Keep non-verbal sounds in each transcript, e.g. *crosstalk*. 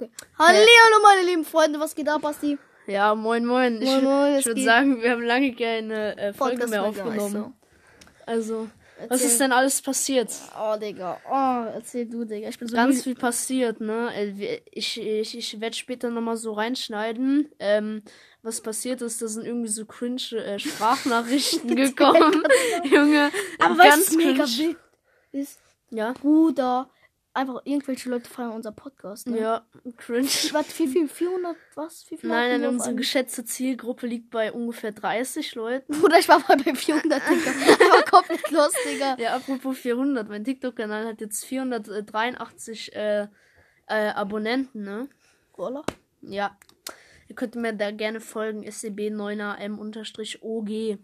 Okay. Hallo, hallo meine lieben Freunde, was geht ab, Basti? Ja, moin, moin. Ich, Moin, moin, ich würde sagen, wir haben lange keine äh, Folge mehr aufgenommen. Also, was Erzähl. ist denn alles passiert? Oh, Digga. Oh, erzähl du, Digga. Ich bin so Ganz viel passiert, ne? Äh, Ich, ich, ich werde später nochmal so reinschneiden. Ähm, was passiert ist, da sind irgendwie so cringe äh, Sprachnachrichten *laughs* gekommen. *laughs* Junge, Aber ganz was mega wild ist, Ja, Bruder, einfach irgendwelche Leute feiern unser Podcast, ne? ja, cringe. Was, wie viel? 400, was? Wie viel Nein, hatten nein, unsere geschätzte Zielgruppe liegt bei ungefähr 30 Leuten. Bruder, ich war mal bei 400, Digga. *laughs* Einfach komplett los, Digga. Ja, apropos 400, mein TikTok-Kanal hat jetzt 483 äh, äh, Abonnenten, ne? Voila. Ja. Ihr könnt mir da gerne folgen, scb9am-og.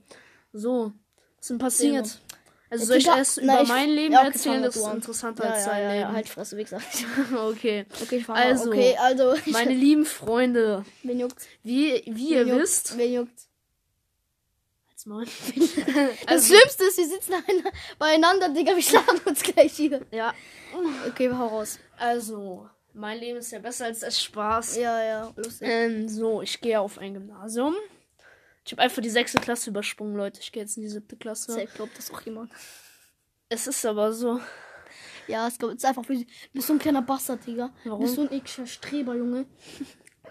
So, was ist denn passiert? Also soll ich erst über mein Leben erzählen? Das ist an. interessanter Ja, als sein Leben. halt Fresse, Wichser. *laughs* *laughs* okay. Okay, ich Also. Okay, also. *laughs* Ich, Meine lieben Freunde, wen juckt? wie, wie ihr wisst. Wen juckt? Halt's Maul. Das also, Schlimmste ist, wir sitzen beieinander, Digga. Wir schlagen uns gleich hier. ja, Okay, hau raus. also, mein Leben ist ja besser als das Spaß. Ja, ja, lustig. Ähm, so, ich gehe auf ein Gymnasium. Ich habe einfach die sechste Klasse übersprungen, Leute. Ich gehe jetzt in die siebte Klasse. Safe glaubt das auch jemand. Es ist aber so. Ja, es ist einfach wie. Du bist so ein kleiner Bastard, Digga. Du Warum? bist so ein ekliger Streber, Junge.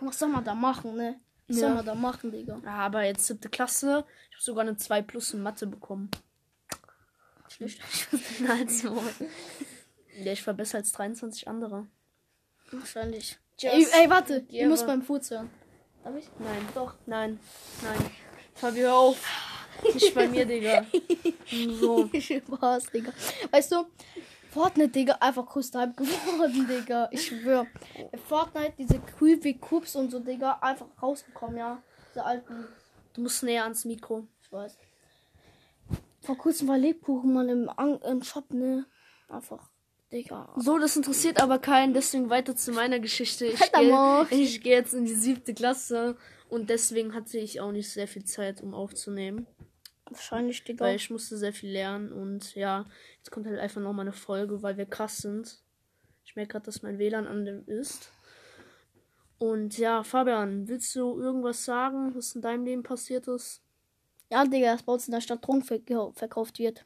Was soll man da machen, ne? Was soll Ja. man da machen, Digga? Ja, aber jetzt siebte Klasse. Ich habe sogar eine 2 plus in Mathe bekommen. Schlecht. *laughs* Nein, so. Ja, ich war besser als 23 andere. Wahrscheinlich. Just Ey, ey, warte. Ich give muss beim Fuß hören. Darf ich? Nein, doch. Nein, nein. Fabi, hör auf. Nicht bei mir, Digga. *laughs* So. Spaß, Digga. Weißt du, Fortnite, Digga, einfach Hype geworden, Digga. Ich schwör. Fortnite, diese Creepy Coops und so, Digga, einfach rausgekommen, ja. Diese alten, Du musst näher ans Mikro. ich weiß. Vor kurzem war Lebkuchen mal im, An im Shop, ne? Einfach, Digga. So, das interessiert aber keinen, deswegen weiter zu meiner Geschichte. Ich gehe ich geh jetzt in die siebte Klasse und deswegen hatte ich auch nicht sehr viel Zeit, um aufzunehmen. Wahrscheinlich, Digga. Weil ich musste sehr viel lernen und ja, jetzt kommt halt einfach nochmal eine Folge, weil wir krass sind. Ich merke gerade, dass mein WLAN an dem ist. Und ja, Fabian, willst du irgendwas sagen, was in deinem Leben passiert ist? Ja, Digga, dass bei uns in der Stadt Drogen verkau verkauft wird.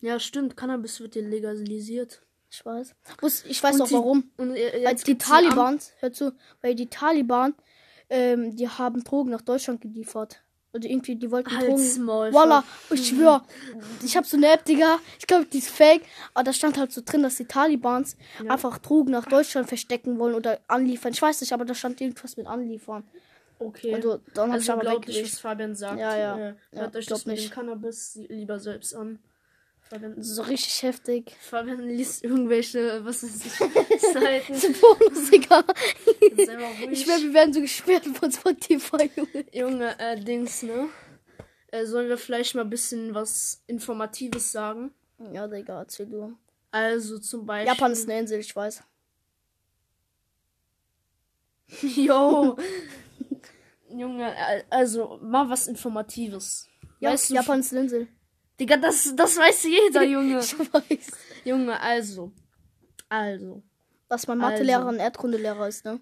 Ja, stimmt, Cannabis wird legalisiert. Ich weiß. Ich weiß Und auch die- warum. Und äh, Weil die Taliban, hör zu, weil die Taliban, ähm, die haben Drogen nach Deutschland geliefert. Also irgendwie, die wollten Halt's Drogen. Maul, Voila, ich schwör. Ich hab so eine App, Digga. Ich glaube, die ist fake. Aber da stand halt so drin, dass die Talibans einfach Drogen nach Deutschland verstecken wollen oder anliefern. Ich weiß nicht, aber da stand irgendwas mit anliefern. Okay. Also, dann hab ich Also aber nicht, was Fabian sagt. Ja, ja. Äh, Ja, hört euch das mit dem nicht. Cannabis lieber selbst an. So richtig heftig. Fabian liest irgendwelche, was ist ich, *laughs* Seiten. Digga. Sei mal ruhig. Ich schwör, wir werden so gesperrt von Spotify, Junge. Junge, äh, Dings, ne? Äh, sollen wir vielleicht mal ein bisschen was Informatives sagen? Ja, Digga, erzähl du. Also zum Beispiel. Japan ist eine Insel, ich weiß. *laughs* Yo. *laughs* Junge, äh, also mal was Informatives. Ja, weißt du, Japan ist eine Insel. Digga, das, das weiß jeder, *laughs* Junge. Ich weiß. Junge, also. Also. Dass mein Also. Mathelehrer ein Erdkundelehrer ist, ne?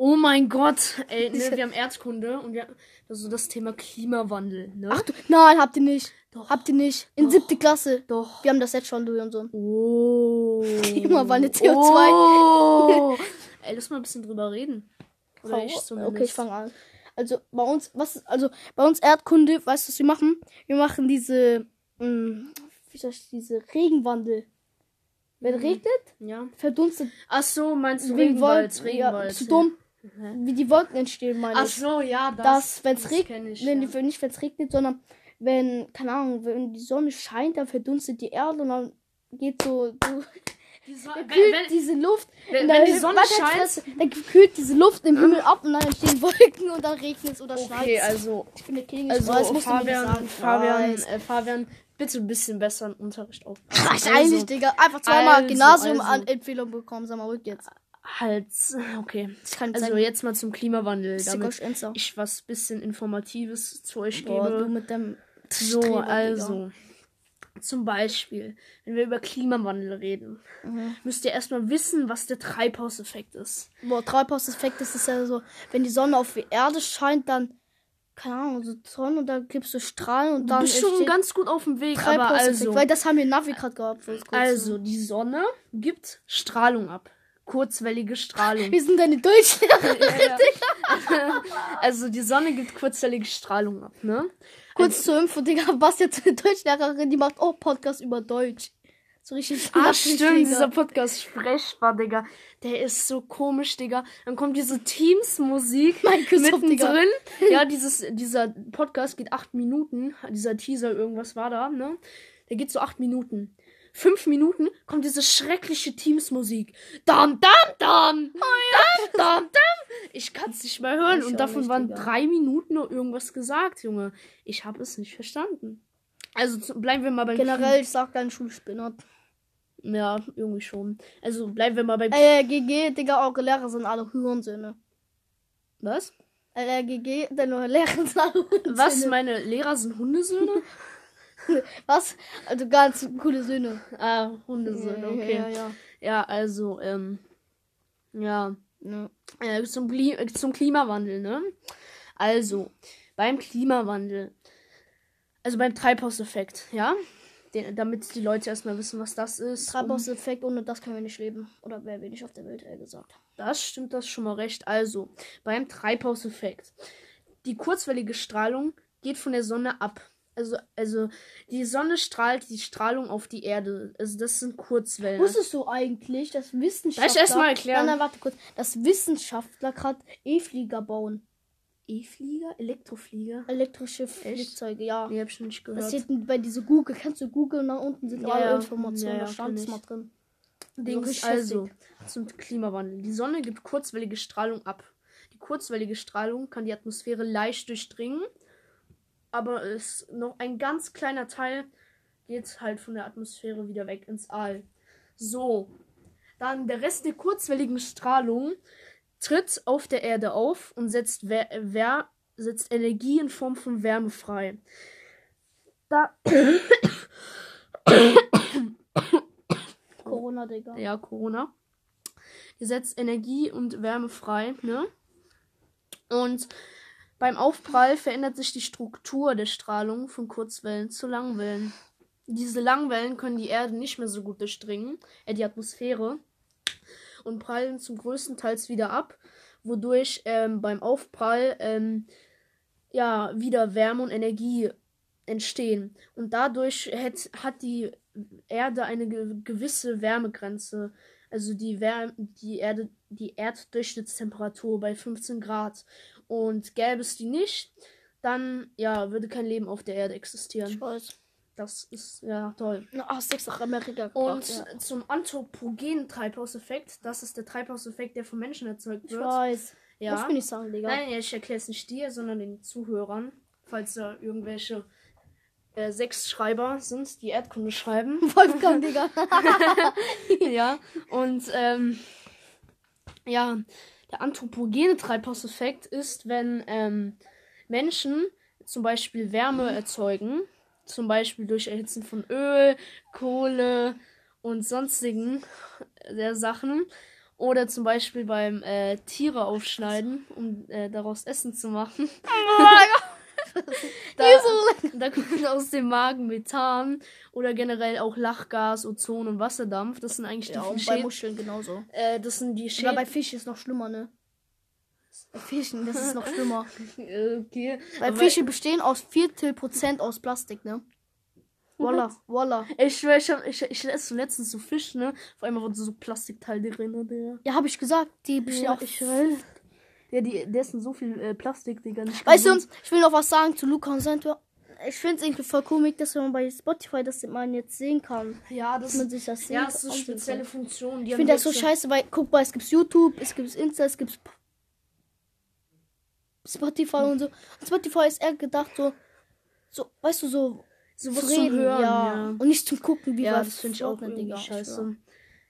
Oh mein Gott, ey, ne, *laughs* wir haben Erdkunde und wir also das Thema Klimawandel, ne? Ach du, nein, habt ihr nicht. Doch. Habt ihr nicht. In siebte Klasse. Doch. Wir haben das jetzt schon, du und so. Oh. Klimawandel, CO2. Oh. *laughs* ey, lass mal ein bisschen drüber reden. Oder ich zumindest. okay, ich fange an. Also bei uns, was, also bei uns Erdkunde, weißt du, was wir machen? Wir machen diese, mh, wie soll ich, diese Regenwandel. Wenn Mhm. regnet, Ja. verdunstet Ach so, meinst du wegen Regenwald? Wolken. Regenwald. Ja, zu dumm. Hä? Wie die Wolken entstehen, meine Ach ich. so, ja, das. dass, wenn es das regnet, ich, wenn, ja. nicht wenn es regnet, sondern wenn, keine Ahnung, wenn die Sonne scheint, dann verdunstet die Erde und dann geht so, so Die So- kühlt wenn, diese Luft. wenn- wenn die Sonne scheint- dann kühlt diese Luft im Himmel ab und dann entstehen Wolken und dann regnet es oder schneit okay, also, Ich bin der King, also ich weiß, musst du Fabian, sagen. Fabian, äh, Fabian, bitte ein bisschen besser im Unterricht aufpassen. *laughs* Wahrscheinlich, Also, Digga. Einfach zweimal also, Gymnasium also. an Empfehlung bekommen. Sag mal, ruhig jetzt. halt, okay. Also sagen, jetzt mal zum Klimawandel, damit ich was bisschen Informatives zu euch Boah, du gebe. mit dem So, Streber, Digga. Zum Beispiel, wenn wir über Klimawandel reden, müsst ihr erstmal wissen, was der Treibhauseffekt ist. Boah, Treibhauseffekt ist es ja so, wenn die Sonne auf die Erde scheint, dann, keine Ahnung, so Sonne und dann gibst du Strahlen und Du dann bist schon ganz gut auf dem Weg, aber also, weil das haben wir in Navi gerade gehabt. also, die Sonne gibt Strahlung ab. Kurzwellige Strahlung. Wir sind deine Deutschlehrer. *laughs* Ja, ja. also die Sonne gibt kurzwellige Strahlung ab, ne? Kurz zur Info, Digga, *laughs* Basti hat eine Deutschlehrerin, die macht auch Podcast über Deutsch. So richtig. Ah, stimmt, dieser Podcast sprechbar, Digga. Der ist so komisch, Digga. Dann kommt diese Teams-Musik *laughs* Digga. mittendrin. Ja, *laughs* dieses, dieser Podcast geht acht Minuten. Dieser Teaser, irgendwas war da, ne? Der geht so acht Minuten. Fünf Minuten kommt diese schreckliche Teams-Musik. Dam, dam, dam. Dam, dam, dam. Ich kann es nicht mehr hören. Ich Und davon waren Digga. drei Minuten nur irgendwas gesagt, Junge. Ich habe es nicht verstanden. Also bleiben wir mal beim Generell, ich sag dein Schulspinner. Ja, irgendwie schon. Also bleiben wir mal bei. Äh, GG, Digga, eure Lehrer sind alle Hurensöhne. Was? Äh, GG, deine Lehrer sind alle Hurensöhne. Was? Meine Lehrer sind Hundesöhne? *laughs* Was? Also ganz coole Söhne. ah, Hundesöhne, okay. Ja, Ja, ja, also, ähm. Ja. ja. Äh, zum, Kli äh, zum Klimawandel, ne? Also, beim Klimawandel. Also beim Treibhauseffekt, ja? Den, damit die Leute erstmal wissen, was das ist. Treibhauseffekt, ohne das können wir nicht leben. Oder wir nicht auf der Welt, eher gesagt. Das stimmt das schon mal recht. Also, beim Treibhauseffekt. Die kurzwellige Strahlung geht von der Sonne ab. Also, also die Sonne strahlt die Strahlung auf die Erde. Also das sind Kurzwellen. Wusstest du eigentlich, dass Wissenschaftler... Darf ich erst mal erklären? Nein, nein, warte kurz. Dass Wissenschaftler gerade E-Flieger bauen. E-Flieger? Elektroflieger? Elektrische Flugzeuge, ja. Nee, hab ich nicht Das gehört. steht bei diese Google, kennst du Google und da unten sind Ja, alle ja. Informationen, Ja, ja, da stand es mal drin. Dings, also zum Klimawandel. Die Sonne gibt kurzwellige Strahlung ab. Die kurzwellige Strahlung kann die Atmosphäre leicht durchdringen, aber es noch ein ganz kleiner Teil geht halt von der Atmosphäre wieder weg ins All. So, dann der Rest der kurzwelligen Strahlung tritt auf der Erde auf und setzt, Wer Wer setzt Energie in Form von Wärme frei. Da *coughs* Corona, Digga. ja, Corona. Die setzt Energie und Wärme frei, ne? Und beim Aufprall verändert sich die Struktur der Strahlung von Kurzwellen zu Langwellen. Diese Langwellen können die Erde nicht mehr so gut durchdringen, äh, die Atmosphäre, und prallen zum größten Teils wieder ab, wodurch ähm, beim Aufprall ähm, ja wieder Wärme und Energie entstehen. Und dadurch hat, hat die Erde eine ge gewisse Wärmegrenze. Also die Wärme, die Erde, die Erddurchschnittstemperatur bei 15 Grad. Und gäbe es die nicht, dann ja, würde kein Leben auf der Erde existieren. Ich weiß. Das ist ja toll. Nach Amerika Und ja. zum anthropogenen Treibhauseffekt, das ist der Treibhauseffekt, der vom Menschen erzeugt Ich wird. weiß. Ja. Muss mir nicht sagen, Digga. Nein, ich erkläre es nicht dir, sondern den Zuhörern, falls da irgendwelche äh, Sechsschreiber sind, die Erdkunde schreiben. *laughs* Wolfgang, Digga. *laughs* ja, und ähm, ja, der anthropogene Treibhauseffekt ist, wenn ähm, Menschen zum Beispiel Wärme erzeugen, zum Beispiel durch Erhitzen von Öl, Kohle und sonstigen der Sachen. Oder zum Beispiel beim äh, Tiere aufschneiden, um äh, daraus Essen zu machen. Da, da kommt aus dem Magen Methan oder generell auch Lachgas, Ozon und Wasserdampf. Das sind eigentlich die Ja, und bei Muscheln genauso. äh, das sind die Aber Schäden. bei Fisch ist noch schlimmer, ne? Bei Fischen, das ist noch *laughs* schlimmer. okay. Weil Aber Fische bestehen aus Viertel Prozent aus Plastik, ne? Voila, voila. Ich schwör, ich, hab, ich, ich esse letztens so Fisch, ne? Auf einmal wurde so Plastikteil drin, Digga. Ja, habe ich gesagt, die bestehen Ja, auch. ich. Ja, die, der ist so viel äh, Plastik, Digga. Weißt du, ich will noch was sagen zu Luca und Santor. Ich finde es irgendwie voll komisch, dass man bei Spotify das man jetzt sehen kann. Ja, das Dass man sich das sehen ja, das ist so spezielle Funktionen. Die Ich finde das so scheiße, weil guck mal, es gibt YouTube, es gibt Insta, es gibt Spotify und so. Und Spotify ist eher gedacht so, so, weißt du, so So was zum zum Reden, Hören, ja. ja. Und nicht zum Gucken, wie Ja, das finde ich auch irgendwie Digga, scheiße. schwör.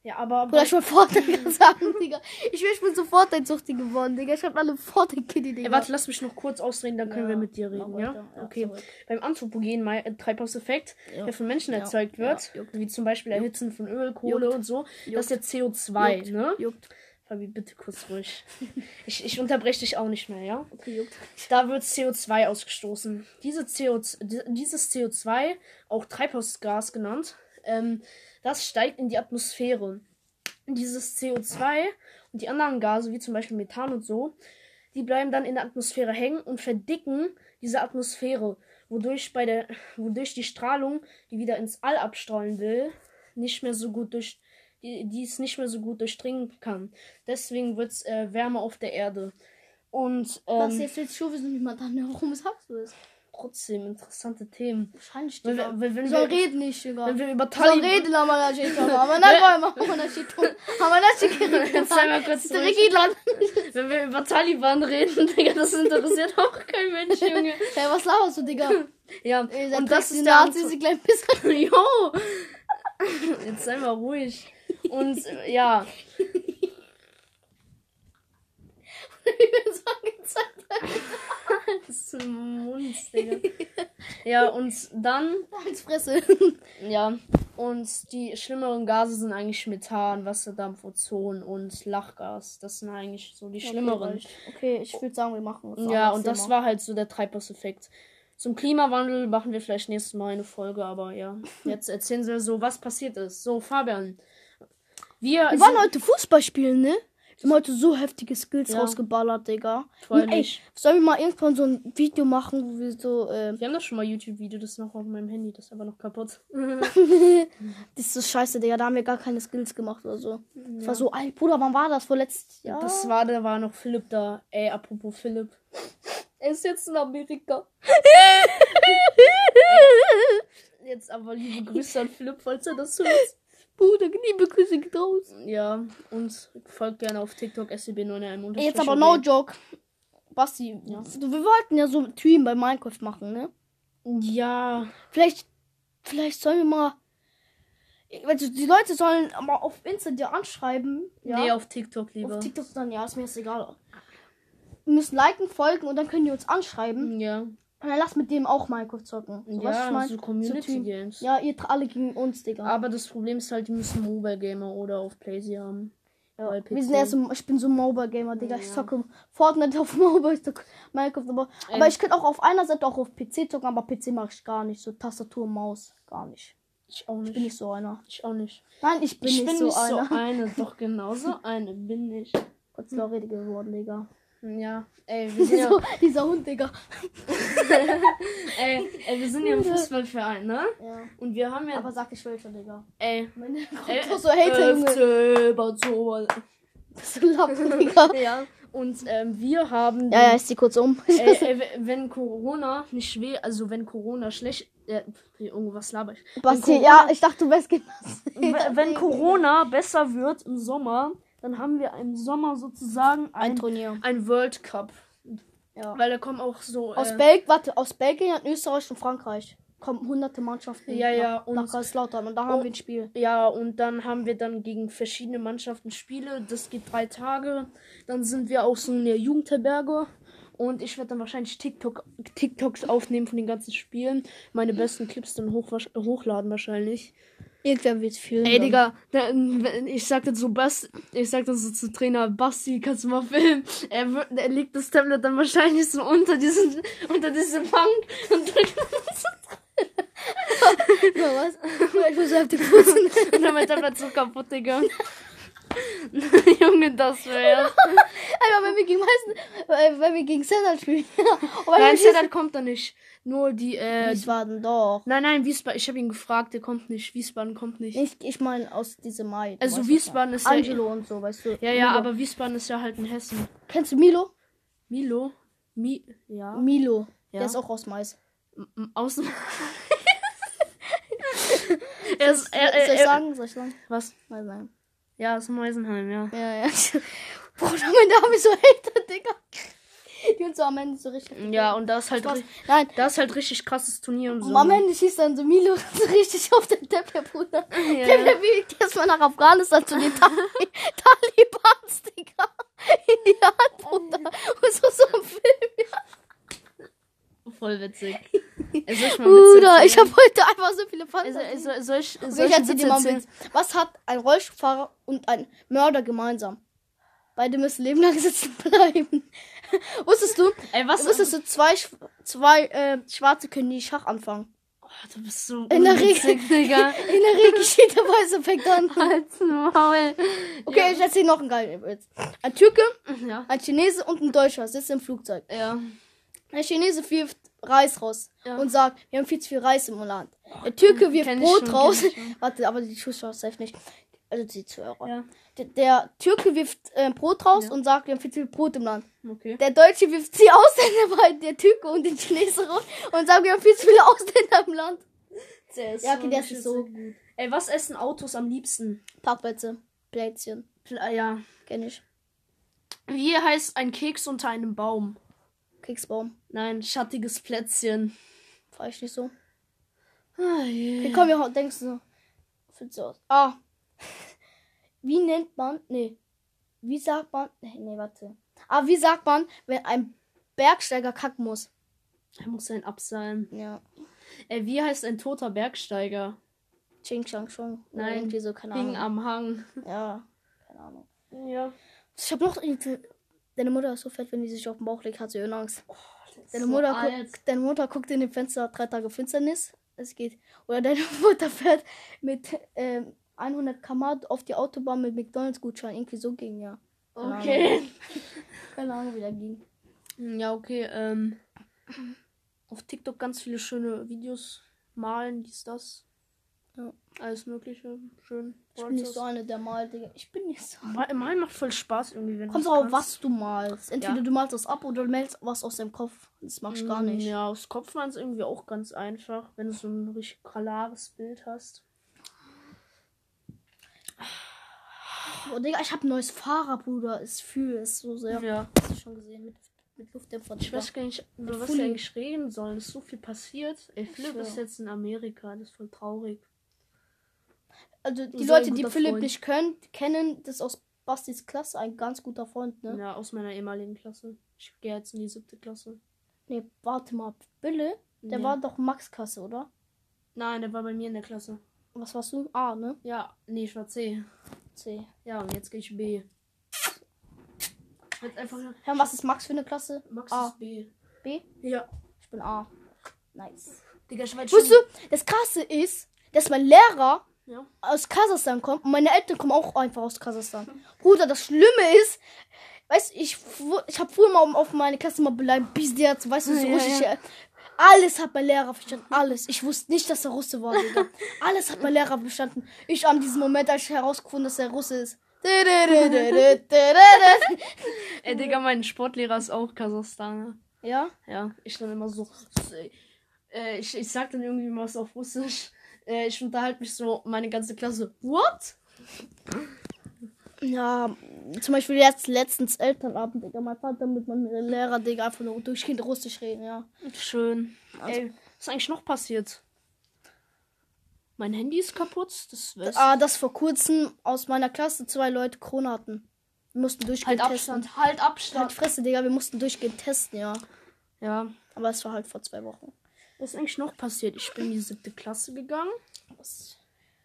Ja, aber. Oder ich will Fortnite *laughs* *laughs* sagen, Digga. Ich will, ich bin so Fortnite-Suchtig geworden, Digga. Ich hab alle Fortnite-Kitty, Digga. Ey, warte, lass mich noch kurz ausreden, dann können Ja, wir mit dir reden, ja? Ja, Okay. sorry. Beim anthropogenen äh, Treibhauseffekt, Ja. der von Menschen Ja. erzeugt wird, Ja, wie zum Beispiel Erhitzen von Öl, Kohle Juckt. und so, das ist der CO2, Juckt. ne? Juckt. Fabi, bitte kurz ruhig. *laughs* ich, ich unterbreche dich auch nicht mehr, ja? Okay, juckt. Da wird CO2 ausgestoßen. Diese CO2, di- dieses CO2, auch Treibhausgas genannt, ähm, das steigt in die Atmosphäre. Dieses CO2 und die anderen Gase, wie zum Beispiel Methan und so, die bleiben dann in der Atmosphäre hängen und verdicken diese Atmosphäre, wodurch bei der, wodurch die Strahlung, die wieder ins All abstrahlen will, nicht mehr so gut durch, die, die es nicht mehr so gut durchdringen kann. Deswegen wird es äh, wärmer auf der Erde. Und Was, ähm, jetzt willst du schon wissen, wie man dann, warum sagst du es? Trotzdem interessante Themen. Wahrscheinlich, Wenn Digga. wir, wenn, wenn Wir sollen wir, reden nicht, Digga. wenn wir über Taliban... reden, *laughs* aber das steht schon. Aber dann wollen wir, aber das steht. Aber das steht. Jetzt sei mal kurz. *laughs* Wenn wir über Taliban reden, *laughs* Digga, das interessiert auch kein Mensch, Junge. Hey, was laberst du, Digga? Ja, seid und das ist der Anzug. die kleinen Pisser. Jo! Jetzt sei mal ruhig. Und äh, ja, so angezeigt. Das ist ein Mund, Digga. Ja, und dann, Als Fresse. ja, und die schlimmeren Gase sind eigentlich Methan, Wasserdampf, Ozon und Lachgas. Das sind eigentlich so die schlimmeren. Okay, ich würde sagen, wir machen es. Ja, und das war halt so der Treibhauseffekt. Zum Klimawandel machen wir vielleicht nächstes Mal eine Folge, aber ja. *laughs* Jetzt erzählen Sie so, was passiert ist. So, Fabian. Wir, Wir waren heute Fußball spielen, ne? Wir haben heute so heftige Skills Ja. rausgeballert, Digga. Und, ey, nicht. sollen wir mal irgendwann so ein Video machen, wo wir so, äh, Wir haben doch schon mal YouTube-Video, das ist noch auf meinem Handy, das ist aber noch kaputt. *laughs* *laughs* das ist so scheiße, Digga, da haben wir gar keine Skills gemacht oder so. Das war so, ey, Bruder, wann war das? Vorletztes Jahr? Das war, da war noch Philipp da. Ey, apropos Philipp. *laughs* Er ist jetzt in Amerika. Jetzt aber liebe Grüße an Philipp, falls er das hört. Bruder, liebe Grüße raus. Ja, und folgt gerne auf TikTok SCB9 Ey, Jetzt aber no joke. Basti, Ja. wir wollten ja so ein Stream bei Minecraft machen, ne? Ja, Vielleicht, vielleicht sollen wir mal. Also die Leute sollen mal auf Insta dir anschreiben. Ja. nee, auf TikTok lieber. auf TikTok dann, ja, ist mir jetzt egal. Wir müssen liken, folgen und dann können die uns anschreiben. Ja, lass mit dem auch Minecraft zocken. So, ja ich mein? so Community Team. Games. Ja, ihr alle gegen uns, Digga. Aber das Problem ist halt, die müssen Mobile Gamer oder auf Playsee haben. ja. Wir sind erst so, ich bin so Mobile Gamer, Digga. Ich Ja. zocke Fortnite auf *laughs* Mobile, ich zocke Minecraft, aber, aber Ähm. ich könnte auch auf einer Seite auch auf PC zocken, aber PC mache ich gar nicht. So Tastatur, Maus, gar nicht. Ich auch Ich bin nicht. nicht so einer. Ich auch nicht. Nein, ich bin ich nicht bin so nicht so einer. eine. Doch *laughs* genauso eine bin ich. Dank rede geworden, Digga. Ja, ey, wir *laughs* sind ja, So, dieser Hund, Digga. *laughs* ey, ey, wir sind ja im Fußballverein, ne? Ja. Und wir haben ja, Aber sag ich welcher, Digga. ey, Meine ey, Kommt so Hater, Junge. FC Sobol. So Lappen, Digga. *laughs* Ja, und ähm, wir haben, Ja, ja, ich zieh kurz um. ey, ey, wenn Corona nicht schwer, also wenn Corona schlecht, äh, irgendwas laber ich. Basti, ja, ich dachte, du wärst Wenn, wenn Corona besser wird im Sommer, dann haben wir im Sommer sozusagen Ein ein, Turnier. ein World Cup. Ja. Weil da kommen auch so. Aus äh, Belgien, warte, aus Belgien, Österreich und Frankreich kommen hunderte Mannschaften Ja, ja, nach, und- nach Kaiserslautern und da Oh. haben wir ein Spiel. Ja, und dann haben wir dann gegen verschiedene Mannschaften Spiele. Das geht drei Tage. Dann sind wir auch so in der Jugendherberge. Und ich werde dann wahrscheinlich TikTok, TikToks aufnehmen von den ganzen Spielen. Meine besten Clips dann hoch, hochladen wahrscheinlich. Irgendwer wird fühlen. Ey, Digga, ich sagte so, Bas, ich sagte so zu Trainer, Basti, kannst du mal filmen? Er, wird, er legt das Tablet dann wahrscheinlich so unter diesen, unter diese Bank und drückt Ja, *laughs* was? Ich muss heftig putzen. und dann mein Tablet so kaputt, Digga. *laughs* *laughs* Junge, das wäre. *laughs* Einmal, wenn wir gegen meisten, äh, wenn wir gegen Sennert spielen. *laughs* Nein, Sedat kommt da nicht. Nur die, äh. Wiesbaden doch. Nein, nein, Wiesbaden. Ich habe ihn gefragt, der kommt nicht. Wiesbaden kommt nicht. Ich, ich meine aus diesem Mai. Also Wiesbaden ist ja. ja. Angelo und so, weißt du. Ja, ja, Milo. aber Wiesbaden ist ja halt in Hessen. Kennst du Milo? Milo? Mi. Ja. Milo. Ja. Der ist auch aus Mais. M- Außen. er ist, er, Soll er, ich er, sagen? Soll ich sagen? Was? Mal sagen. Ja, ist Meisenheim, ja. Ja, ja. Bruder, mein Name so Hater, Digga. die uns so am Ende so richtig. Ja, und das ist halt, Spaß. ri- Nein, das ist halt richtig krasses Turnier und so. und am Ende schießt dann so Milo *laughs* so richtig auf den Teppich, Bruder. *laughs* Ja. Der fliegt erstmal nach Afghanistan zu den Tal *laughs* Talibans, Digga. In die Hand, Bruder. Und so, so ein Film. Voll witzig. *laughs* Bruder, ich habe heute einfach so viele Fans. soll, soll, soll ich, Okay, ich erzähl dir mal Witz einen erzählen? Witz. Was hat ein Rollstuhlfahrer und ein Mörder gemeinsam? Beide müssen leben lang sitzen *laughs* bleiben. Wusstest du? Ey, was? Wusstest du, zwei, zwei äh, Schwarze können nie Schach anfangen. Oh, du bist so In der Digga. *laughs* In der Regel steht der Weiße fängt an. Halt's Maul. Okay, ich erzähl noch einen geilen Witz. Ein Türke, Ja. ein Chinese und ein Deutscher sitzen im Flugzeug. Ja. Der Chinese wirft Reis raus Ja. und sagt, wir haben viel zu viel Reis im Land. Der Türke wirft kenn Brot schon, raus. *laughs* Warte, aber die Zuschauer safe nicht. Also die Zuhörer. Ja. Der, der Türke wirft äh, Brot raus Ja. und sagt, wir haben viel zu viel Brot im Land. Okay. Der Deutsche wirft die *laughs* Ausländer bei der Türke und den Chinesen raus und sagt, wir haben viel zu viele Ausländer im Land. Der ist Ja, okay, der ist so gut. Ey, was essen Autos am liebsten? Parkplätze, Plätzchen, Pl- Ja. kenn ich. Wie heißt ein Keks unter einem Baum? Keksbaum, Nein, schattiges Plätzchen. fahr ich nicht so. Ah, yeah. Okay, komm, wir denkst du. Findest du aus. Ah. *laughs* Wie nennt man. Nee. Wie sagt man. Nee, nee, warte. Ah, wie sagt man, wenn ein Bergsteiger kacken muss? Er muss ein Ab sein. Ja. Ey, wie heißt ein toter Bergsteiger? Ching Chang. Oder Nein, Irgendwie so, keine Hing Ahnung. am Hang. Ja. Keine Ahnung. Ja. Ich hab noch. irgendwie- Deine Mutter ist so fett, wenn die sich auf den Bauch legt, hat sie Höhenangst. Deine, so Mutter alt. guckt, deine Mutter guckt in den Fenster, drei Tage Finsternis. Es geht. Oder deine *laughs* Mutter fährt mit ähm, 100 km auf die Autobahn mit McDonalds-Gutschein. Irgendwie so ging, ja. Keine Okay. *laughs* Keine Ahnung, wie der ging. Ja, okay. Ähm, auf TikTok ganz viele schöne Videos. Malen, dies, das. Ja. Alles Mögliche. Schön. Ich bin nicht so eine, der malt, Digga. Ich bin nicht so. Mal- Malen macht voll Spaß irgendwie, wenn Kommt kannst. was du malst. Entweder Ja. du malst das ab oder du malst was aus deinem Kopf. Das machst du gar Mm, nicht. Ja, aus Kopfmalen ist irgendwie auch ganz einfach, wenn du so ein richtig klares Bild hast. Oh, Digga, ich hab ein neues Fahrrad, Bruder. Es fühlt es so sehr. Ja. Hast du schon gesehen mit, mit Luftdämpfer. Ich weiß gar nicht, über was wir eigentlich reden sollen. Es ist so viel passiert. Ey, Philipp ist jetzt in Amerika. Das ist voll traurig. Also die Sehr Leute, die Philipp Freund. nicht können, kennen, das ist aus Bastis Klasse ein ganz guter Freund, ne? Ja, aus meiner ehemaligen Klasse. Ich gehe jetzt in die siebte Klasse. Nee, warte mal. Bille, der Ja. war doch Max-Klasse, oder? Nein, der war bei mir in der Klasse. Was warst du? A, ne? Ja, nee, ich war C. C. Ja, und jetzt gehe ich B. Jetzt einfach. Hör, was ist Max für eine Klasse? Max A. ist B. B? Ja. Ich bin A. Nice. Digga, ich weiß Weißt du, das Krasse ist, dass mein Lehrer Ja. aus Kasachstan kommt und meine Eltern kommen auch einfach aus Kasachstan. *laughs* Bruder, das Schlimme ist, weißt ich, ich habe früher mal auf meine Klasse mal beleidigt, Pizderz, weißt du, so Ja, russisch. ja. Alles hat mein Lehrer verstanden, *laughs* alles. Ich wusste nicht, dass er Russe war, Digga. *laughs* Alles hat mein Lehrer verstanden. Ich an diesem Moment, als ich herausgefunden, dass er Russe ist. Ey, Digga, mein Sportlehrer ist auch Kasachstaner. Ja? Ja, ich dann immer so. Äh, ich, ich sag dann irgendwie was auf Russisch. Äh, ich unterhalte mich so, meine ganze Klasse. What? Ja, zum Beispiel jetzt letztens Elternabend, Digga. Mein Vater mit meinem Lehrer, Digga, einfach nur durchgehend Russisch reden, ja. Schön. Also- Ey, was ist eigentlich noch passiert? Mein Handy ist kaputt. Das wär's. Ah, dass vor kurzem aus meiner Klasse zwei Leute Corona hatten. Wir mussten halt durchgehend testen. Abstand, halt Halt Abstand. Fresse, Digga, wir mussten durchgehend testen, ja. Ja. Aber es war halt vor zwei Wochen. Was ist eigentlich noch passiert? Ich bin in die siebte Klasse gegangen. Was?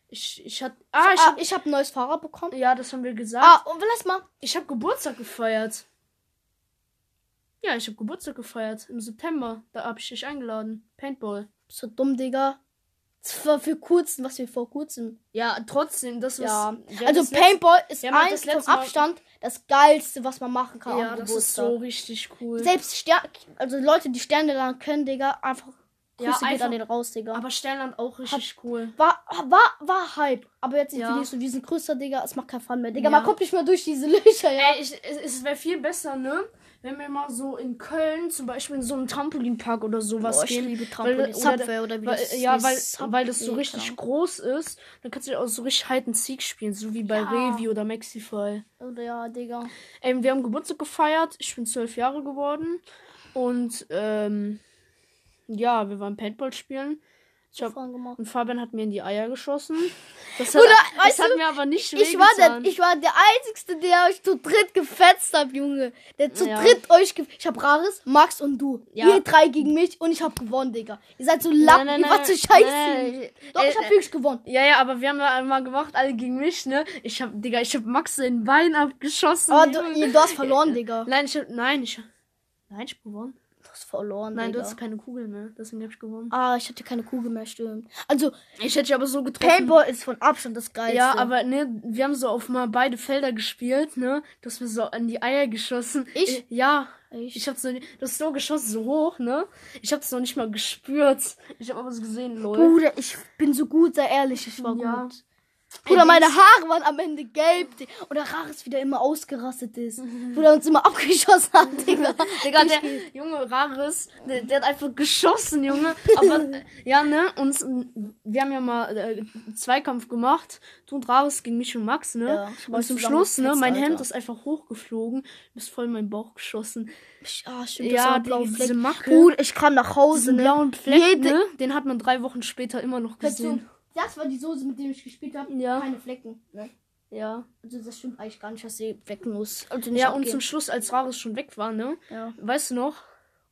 Ich, ich hatte. Ah, ich Ah, hab, ich habe ein neues Fahrrad bekommen. Ja, das haben wir gesagt. Ah, und lass mal. Ich habe Geburtstag gefeiert. Ja, ich habe Geburtstag gefeiert im September. Da habe ich dich eingeladen. Paintball. Du dumm, Digga? Das war für kurzem, was wir vor kurzem. Ja, trotzdem, das was. Ja. Ja, also das Paintball ist Ja, hat eins das vom Abstand das geilste, was man machen kann. Ja, das ist Geburtstag. so richtig cool. Selbst Ster also Leute, die Sterne dann können, Digga, einfach Ja, Grüße geht einfach- an den raus, Digga. Aber Sternland auch richtig cool. war, war, war Hype. Aber jetzt Ja. ich so, wir sind größer, Digga, es macht keinen Fun mehr. Digga, Ja. man kommt nicht mehr durch diese *laughs* Löcher, ja. Ey, ich, es, es wäre viel besser, ne? wenn wir mal so in Köln zum Beispiel in so einen Trampolinpark oder sowas Boah, ich gehen. liebe weil, Trampolin. oder, Subway oder wie weil, das Ja, weil, Subway, weil das so richtig Ahnung. groß ist. Dann kannst du auch so richtig Hide and Seek spielen, so wie bei Ja. Revi oder Maxify. Oder ja, Digga. Ähm, wir haben Geburtstag gefeiert. Ich bin zwölf Jahre geworden. Und ähm, ja, wir waren Paintball spielen. Ich hab, und Fabian hat mir in die Eier geschossen. Das hat, Bruder, das hat du, mir aber nicht Ich war, der, ich war der Einzige, der euch zu dritt gefetzt hat, Junge. Der zu Ja. dritt euch gefetzt Ich hab Rares, Max und du. Ja. Ihr drei gegen mich und ich hab gewonnen, Digga. Ihr seid so Lappen, nein, ihr wart so nein, scheiße. nein. Doch, ich Äh, hab wirklich gewonnen. Ja, ja, aber wir haben ja mal gemacht, alle gegen mich, ne? Ich hab, Digga, ich hab Max in den Bein abgeschossen. Aber du, Junge. ihr- du hast verloren, Digga. Nein, ich hab, nein, ich, nein, ich hab gewonnen. Du verloren, Nein, du Digga. hast keine Kugel mehr, deswegen hab ich gewonnen. Ah, ich hatte keine Kugel mehr, stimmt. Also, Ich hätte dich aber so getroffen. Paintball ist von Abstand das Geilste. Ja, aber ne, wir haben so auf mal beide Felder gespielt, ne? Du hast mir so an die Eier geschossen. Ich? Äh, Ja. Ich? Ich hab's nicht, du hast so geschossen, so hoch, ne? Ich hab's noch nicht mal gespürt. Ich hab aber so gesehen, lol. Bruder, ich bin so gut, sei ehrlich, ich war Ja. gut. Bruder, meine Haare waren am Ende gelb. Digga. Und der Rares wieder immer ausgerastet ist. *laughs* Bruder uns immer abgeschossen hat, *laughs* Digga. Digga, der Junge Rares, der, der hat einfach geschossen, Junge. Aber *laughs* ja, ne? Und wir haben ja mal äh, Zweikampf gemacht. Du und Rares gegen mich und Max, ne? Ja, und zum Schluss, ne? Mein Hemd Alter. ist einfach hochgeflogen. Du bist voll in meinen Bauch geschossen. Ah, stimmt, Ja, das war die- blaue diese Fleck. Macke. Bruder, ich kam nach Hause, Diesen ne? blauen Fleck, Jede- ne? Den hat man drei Wochen später immer noch gesehen. Das war die Soße, mit der ich gespielt habe. Ja. Keine Flecken. Ne? Ja. Also das stimmt eigentlich gar nicht, dass sie wecken muss. Also nicht Ja, und abgehen. zum Schluss, als Rares schon weg war, ne? ja. Weißt du noch?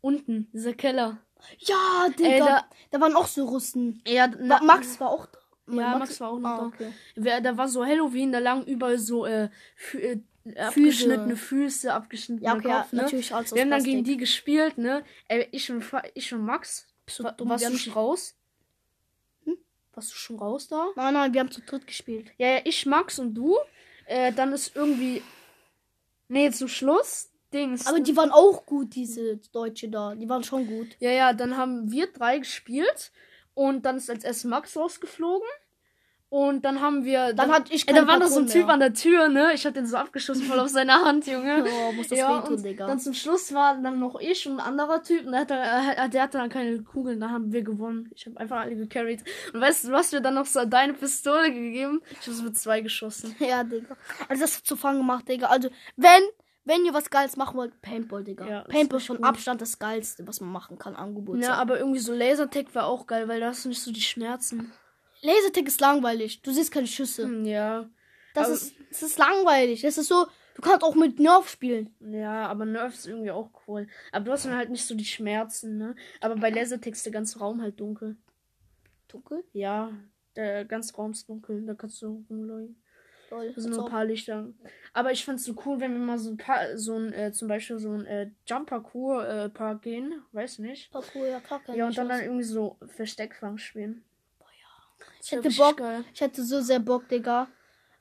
Unten, dieser Keller. ja, Digga. Ey, da, da- waren auch so Russen. Ja, Ma Max war auch da. Ja, Max war auch noch ah, da. Okay. Da war so Halloween, da lagen überall so äh, äh, abgeschnittene Füße, abgeschnittene Ja, okay, ja, Kopf, ne? natürlich alles Wir haben dann gegen die gespielt, ne? Ey, ich und, ich und Max. du Wa- dumm? warst du schon raus? Warst du schon raus da? Nein, nein, wir haben zu dritt gespielt. Ja, ja, ich, Max und du. Äh, dann ist irgendwie. Nee, zum Schluss. Dings. Aber die waren auch gut, diese Deutsche da. Die waren schon gut. Ja, ja, dann haben wir drei gespielt. Und dann ist als erstes Max rausgeflogen. Und dann haben wir. Dann hatte ich Ey, dann keine war da so ein Typ mehr. an der Tür, ne? Ich hab den so abgeschossen voll auf seine Hand, Junge. *laughs* Oh, muss das ja, wehtun, und Digga. dann zum Schluss war dann noch ich und ein anderer Typ. Und der hatte, äh, der hatte dann keine Kugeln. Da haben wir gewonnen. Ich habe einfach alle gecarried. Und weißt du, du hast mir dann noch so deine Pistole gegeben. Ich habe so mit zwei geschossen. *laughs* Ja, Digga. Also das hat zu Fang gemacht, Digga. Also, wenn, wenn ihr was Geiles machen wollt, Paintball, Digga. Ja, Paintball ist von gut. Abstand das Geilste, was man machen kann Geburtstag. Ja, aber irgendwie so Lasertag war auch geil, weil da hast du nicht so die Schmerzen. Lasertag ist langweilig. Du siehst keine Schüsse. Hm, Ja. Das aber- ist, das ist langweilig. Das ist so, du kannst auch mit Nerf spielen. Ja, aber Nerf ist irgendwie auch cool. Aber du hast dann halt nicht so die Schmerzen, ne? Aber bei Lasertag ist der ganze Raum halt dunkel. Dunkel? Ja, der ganze Raum ist dunkel. Da kannst du rumleuchten. Lol. Da sind nur ein paar Lichter. Aber ich find's so cool, wenn wir mal so ein paar, so ein, äh, zum Beispiel so ein äh, Jump-Parcours-Park gehen. Weiß nicht. Parkour, ja, klar, Ja, und dann, dann irgendwie so Versteckfang spielen. Ich hätte Bock, ich hätte so sehr Bock, Digga.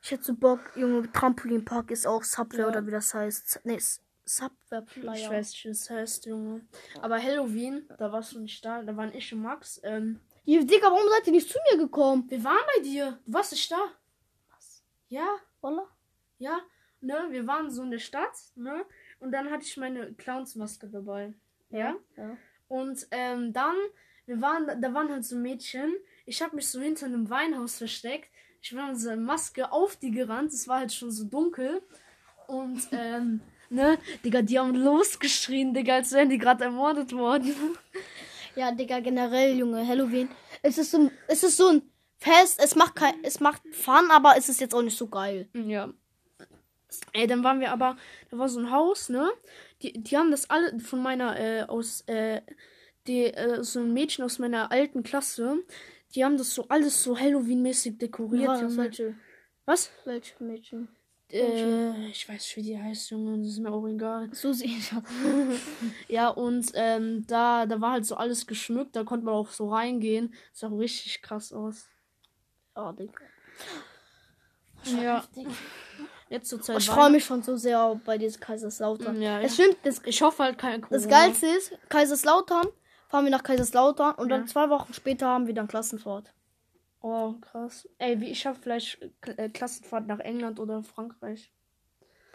Ich hätte so Bock, Junge, Trampolinpark ist auch Subway Ja. oder wie das heißt. Nee, Subway Ich Flyer. weiß nicht, wie das heißt, Junge. Aber Halloween, da warst du nicht da. Da waren ich und Max. Ähm, Ihr, Digga, warum seid ihr nicht zu mir gekommen? wir waren bei dir. Du warst nicht da. Was? Ja, Wallah? ja. Ne, wir waren so in der Stadt, ne? Und dann hatte ich meine Clownsmaske dabei. Ja. Ja. Und ähm, dann, wir waren, da waren halt so Mädchen. Ich habe mich so hinter einem Weinhaus versteckt. Ich war mit so einer Maske auf die gerannt. Es war halt schon so dunkel. Und, ähm, ne, Digga, die haben losgeschrien, Digga, als wären die gerade ermordet worden. *laughs* Ja, Digga, generell, Junge, Halloween. Es ist so ein, es ist so ein Fest, es macht kein, es macht Fun, aber es ist jetzt auch nicht so geil. Ja. Ey, dann waren wir aber, da war so ein Haus, ne? Die, die haben das alle von meiner, äh, aus, äh, die, äh, so ein Mädchen aus meiner alten Klasse, die haben das so alles so Halloween-mäßig dekoriert. Ja, Junge. welche, Was? welche Mädchen? Äh, ich weiß nicht, wie die heißt, Junge, das ist mir auch egal. So sehe ich. *laughs* Ja, und ähm, da, da war halt so alles geschmückt, da konnte man auch so reingehen. Sah auch richtig krass aus. Ja, Digga. Ja. Jetzt zur Zeit. Ich freue mich schon so sehr bei diesem Kaiserslautern. Ja, Es ja. stimmt, das, Ich hoffe halt kein Corona. das Geilste ist, Kaiserslautern, fahren wir nach Kaiserslautern und Ja. dann zwei Wochen später haben wir dann Klassenfahrt. Oh, krass. Ey, wie ich habe vielleicht äh, Klassenfahrt nach England oder Frankreich.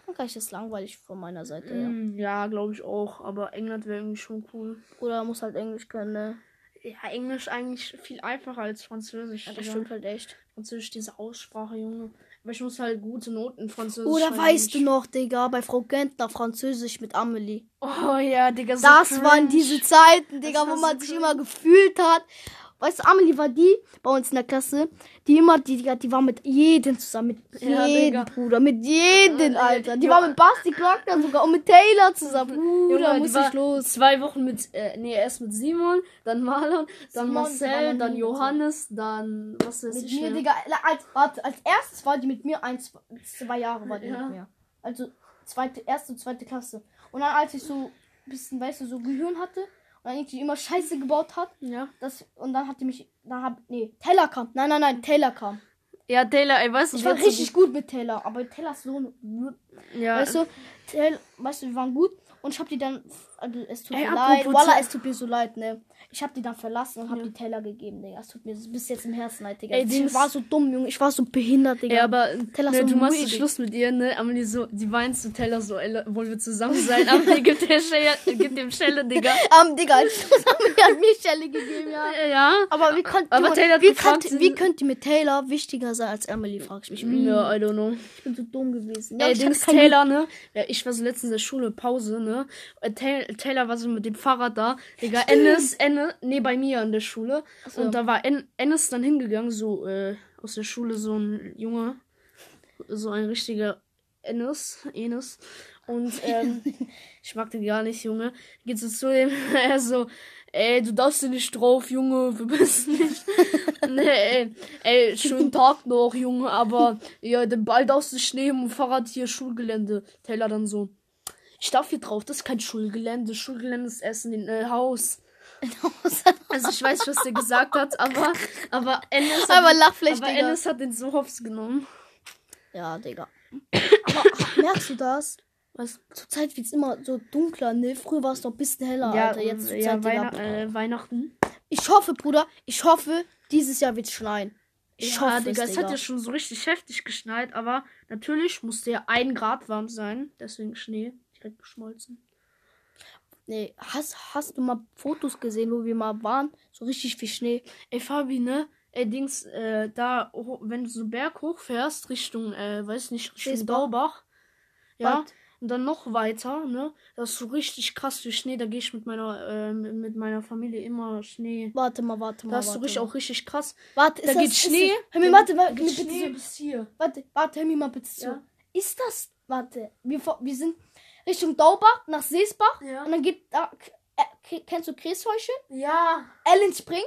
Frankreich ist langweilig von meiner Seite, ja. Mm, Ja, glaube ich auch. Aber England wäre irgendwie schon cool. Oder muss halt Englisch können, ne? Ja, Englisch eigentlich viel einfacher als Französisch. Ja, das stimmt halt echt. Französisch, diese Aussprache, Junge. Aber ich muss halt gute Noten Französisch. Oder schreiben, weißt du noch, Digga, bei Frau Gentner Französisch mit Amelie. Oh ja, Digga, so Das cringe. waren diese Zeiten, Digga, wo so man sich cringe. immer gefühlt hat. Weißt du, Amelie war die bei uns in der Klasse, die immer, die, die, die war mit jedem zusammen, mit Ja, jedem, Digga. Bruder, mit jedem, Ja, Alter. Die ja. war mit Basti Glockner sogar und mit Taylor zusammen. Bruder, Junge, muss ich los. Zwei Wochen mit, äh, nee, erst mit Simon, dann Marlon, dann Simon Marcel, dann Johannes, dann, was weiß Mit ich mir. Digga, als, warte, als erstes war die mit mir, ein, zwei, zwei Jahre war die mit mir. Also zweite, erste und zweite Klasse. Und dann, als ich so ein bisschen, weißt du, so Gehirn hatte und irgendwie immer Scheiße gebaut hat, Ja. das, und dann hat die mich, da hab, nee, Taylor kam. Nein, nein, nein, Taylor kam. Ja, Taylor, ey, weißt du, Ich war richtig gut mit Taylor, aber Taylor ist so, Ja, weißt du, Taylor, weißt du, wir waren gut und ich hab die dann, es tut Ey, mir leid, Ta- es tut mir so leid, ne. Ich hab die dann verlassen und hab Ja. die Taylor gegeben, Digga. Es tut mir bis jetzt im Herzen leid, Digga. Ey, ich war so dumm, Junge. Ich war so behindert, Digga. Ja, aber Taylor ne, so du machst den Schluss mit ihr, ne? Amelie so, die weint zu Taylor so, ey, wollen wir zusammen sein? *laughs* Amelie gibt, der Schelle, gibt dem Schelle, Digga. *laughs* Ähm, Digga, zusammen hat mir Stelle gegeben, ja. Äh, Ja. Aber wie konnte Aber Taylor wie, konnte, wie könnte mit Taylor wichtiger sein als Emily, frag ich mich. Ja, I don't know. Ich bin so dumm gewesen. Ey, ich Dings Taylor, ne? Ja, ich war so letztens in der Schule, Pause, ne? Äh, Taylor, Taylor war so mit dem Fahrrad da. Digga, Ennis, Ennis, nee, bei mir in der Schule. so. Und da war en, Ennis dann hingegangen, so, äh, aus der Schule, so ein Junge. So ein richtiger Ennis, Enes. Und, ähm, *laughs* ich mag den gar nicht, Junge. Geht so zu ihm, *laughs* er so, ey, du darfst dir nicht drauf, Junge, wir bist nicht. *laughs* nee, ey, ey, schönen Tag noch, Junge, aber, ja, den Ball darfst du nicht nehmen, Fahrrad hier, Schulgelände. Taylor dann so, ich darf hier drauf, das ist kein Schulgelände, Schulgelände ist erst in äh, *laughs* Haus. Also ich weiß was der gesagt hat, aber, aber Ennis hat, Aber Lachfläche, aber Digga. Ennis hat den so hops genommen. Ja, Digga. *laughs* Aber ach, merkst du das? Was? Zur Zeit wird es immer so dunkler, ne? Früher war es noch ein bisschen heller, Ja, Alter. Jetzt zur ja Zeit, Digga. Weihnacht, äh, Weihnachten. Ich hoffe, Bruder, ich hoffe, dieses Jahr wird es schneien. Ich ja, hoffe Digga, es, es Digga. hat ja schon so richtig heftig geschneit, aber natürlich musste ja ein Grad warm sein. Deswegen Schnee direkt geschmolzen. Nee, hast, hast du mal Fotos gesehen, wo wir mal waren? So richtig viel Schnee. Ey, Fabi, ne? Ey, Dings, äh, da, wenn du so Berg hochfährst, Richtung, äh, weiß nicht, Richtung Seesbach. Daubach. Ja. Was? Und dann noch weiter, ne? Das ist so richtig krass viel Schnee. Da gehe ich mit meiner, äh, mit meiner Familie immer Schnee. Warte mal, warte mal. Da ist so richtig auch richtig krass. Warte, Da ist geht das, Schnee. Ist, hör mir, warte, warte, mir Schnee bitte bis hier. Warte, warte, hör mir mal bitte zu. Ja. Ist das, warte, wir, wir sind Richtung Daubach nach Seesbach Ja. und dann geht da, äh, k- kennst du Kreeshäusche? Ja. Ellenspring?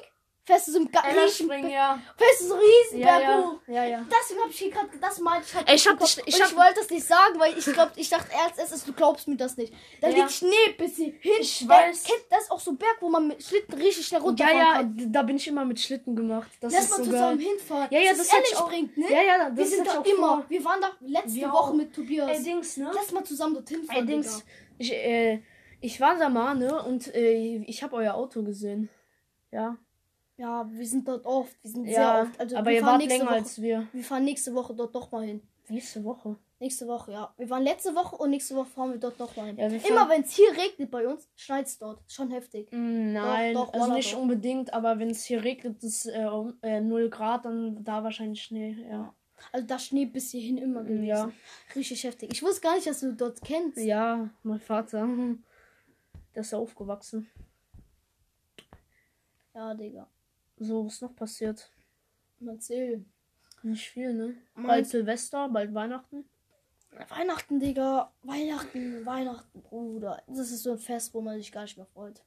Fährst du so Ella riesen- springen, ja. Fährst du so riesen Ja, Berg ja. Ja, ja. Deswegen hab ich hier gerade, das meinte ich halt. Ey, ich hab dich- Und ich ich, hab- wollte das nicht sagen, weil ich glaub, ich dachte erst, erstes, du glaubst mir das nicht. Da Ja. liegt Schnee bis hier hin. Ich Da- weiß. Kennt, das ist auch so ein Berg, wo man mit Schlitten richtig schnell Ja, runterfahren ja, kann. d- da bin ich immer mit Schlitten gemacht. Das Lass ist mal so zusammen geil. hinfahren. Ja, ja, das, das ist hatte ich auch. Ellenspring, ne? Ja, ja, das Wir sind ich da auch immer. vor. Wir waren da letzte Wir Woche auch. mit Tobias. Ey, Dings, ne? Lass mal zusammen dorthin fahren. Ey, Dings, ich, äh, ich war da mal, ne? Und äh, ich habe euer Auto gesehen. Ja. Ja, wir sind dort oft. Wir sind sehr Ja, oft. Also, aber wir ihr fahren wart nächste länger Woche. als wir. Wir fahren nächste Woche dort doch mal hin. Nächste Woche. Nächste Woche, ja. Wir waren letzte Woche und nächste Woche fahren wir dort noch mal hin. Ja, Immer wenn es hier regnet bei uns, schneit es dort. Schon heftig. Mm, Nein, doch, also Wallah, nicht doch. unbedingt, aber wenn es hier regnet, ist äh, um, äh, 0 Grad, dann da wahrscheinlich Schnee, ja. Also da Schnee bis hierhin immer gewesen. Ja. Richtig heftig. Ich wusste gar nicht, dass du dort kennst. Ja, mein Vater. *laughs* Der ist ja aufgewachsen. Ja, Digga. So, was noch passiert? Erzähl. Nicht viel, ne? Bald Silvester, bald Weihnachten. Weihnachten, Digga. Weihnachten, Weihnachten, Bruder. Das ist so ein Fest, wo man sich gar nicht mehr freut.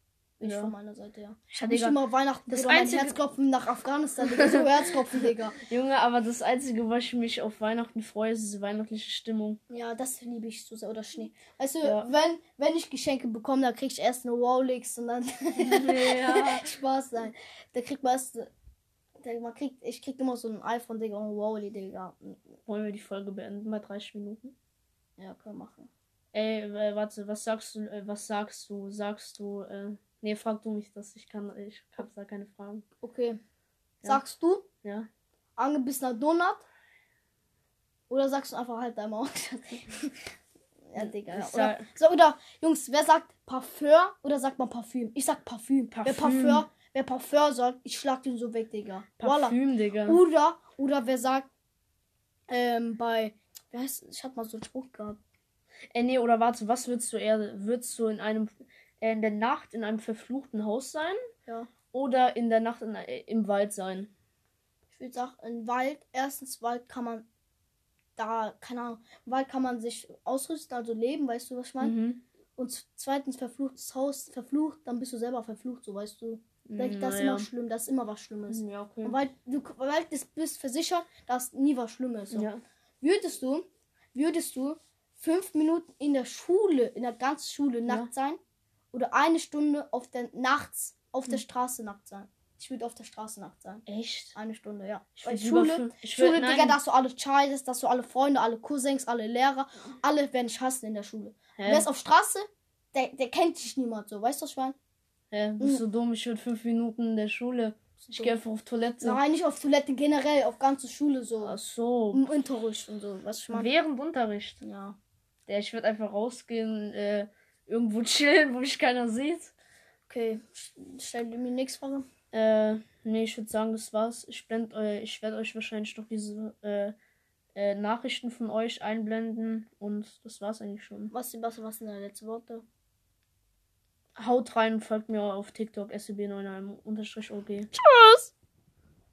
Ich Ja. von meiner Seite, ja. Ich hab nicht Digga, immer Weihnachten, das mein einzige- Herzklopfen nach Afghanistan, Digga. So Herzklopfen, Digga. *laughs* Junge, aber das Einzige, was ich mich auf Weihnachten freue, ist diese weihnachtliche Stimmung. Ja, das liebe ich so sehr. Oder Schnee. Weißt du, Ja. wenn, wenn ich Geschenke bekomme, dann krieg ich erst eine Wowlix und dann Ja. *laughs* Spaß sein. Da kriegt man erst. Man kriegt, ich krieg immer so ein iPhone, Digga, und Wowly, Digga. Wollen wir die Folge beenden bei 30 Minuten? Ja, können wir machen. Ey, warte, was sagst du, äh, was sagst du, sagst du, äh, nee, frag du mich das, ich kann, ich hab da keine Fragen. Okay. Ja. Sagst du Ja? angebissener Donut? Oder sagst du einfach halt dein Maul? *laughs* Ja, Digga. Ja. Oder, so, oder, Jungs, wer sagt Parfum oder sagt man Parfüm? Ich sag Parfüm. Wer Parfüm. Wer Parfum sagt, ich schlag den so weg, Digga. Voila. Parfüm, Digga. Oder, oder wer sagt, ähm, bei, wie heißt, ich hab mal so einen Spruch gehabt. Äh, nee, oder warte, was würdest du eher, würdest du in einem, in der Nacht in einem verfluchten Haus sein? Ja. Oder in der Nacht in, äh, im Wald sein? Ich würde sagen, im Wald, erstens Wald kann man da, keine Ahnung, im Wald kann man sich ausrüsten, also leben, weißt du, was ich meine? Mhm. Und zweitens verfluchtes Haus, verflucht, dann bist du selber verflucht, so weißt du. Das, das ist immer schlimm, das ist immer was Schlimmes. Ja, okay. Weil du weil du bist versichert, dass nie was Schlimmes ist. So. Ja. Würdest du, würdest du fünf Minuten in der Schule, in der ganzen Schule Ja. nackt sein? Oder eine Stunde auf der nachts auf Hm. der Straße nackt sein? Ich würde auf der Straße nackt sein. Echt? Eine Stunde, ja. Ich Weil Schule, ich Schule, Digga, nein. da hast du alle Scheißes, da hast du alle Freunde, alle Cousins, alle Lehrer. Alle werden dich hassen in der Schule. Hä? Wer ist auf Straße, der, der kennt dich niemand so. Weißt du, was ich meine? Hä? Bist du dumm? Ich würde fünf Minuten in der Schule. Ich gehe einfach auf Toilette. Nein, nicht auf Toilette, generell, auf ganze Schule so. Ach so. Im Unterricht und so. Was ich meine? Während Unterricht. Ja. Der, ich würde einfach rausgehen, äh, irgendwo chillen, wo mich keiner sieht. Okay, stell dir mir nichts Frage. Äh, nee, ich würde sagen, das war's. Ich blend ich werde euch wahrscheinlich noch diese äh, äh, Nachrichten von euch einblenden und das war's eigentlich schon. Was, was, was sind deine letzten Worte? Haut rein und folgt mir auf TikTok SCB91-OG. Tschüss!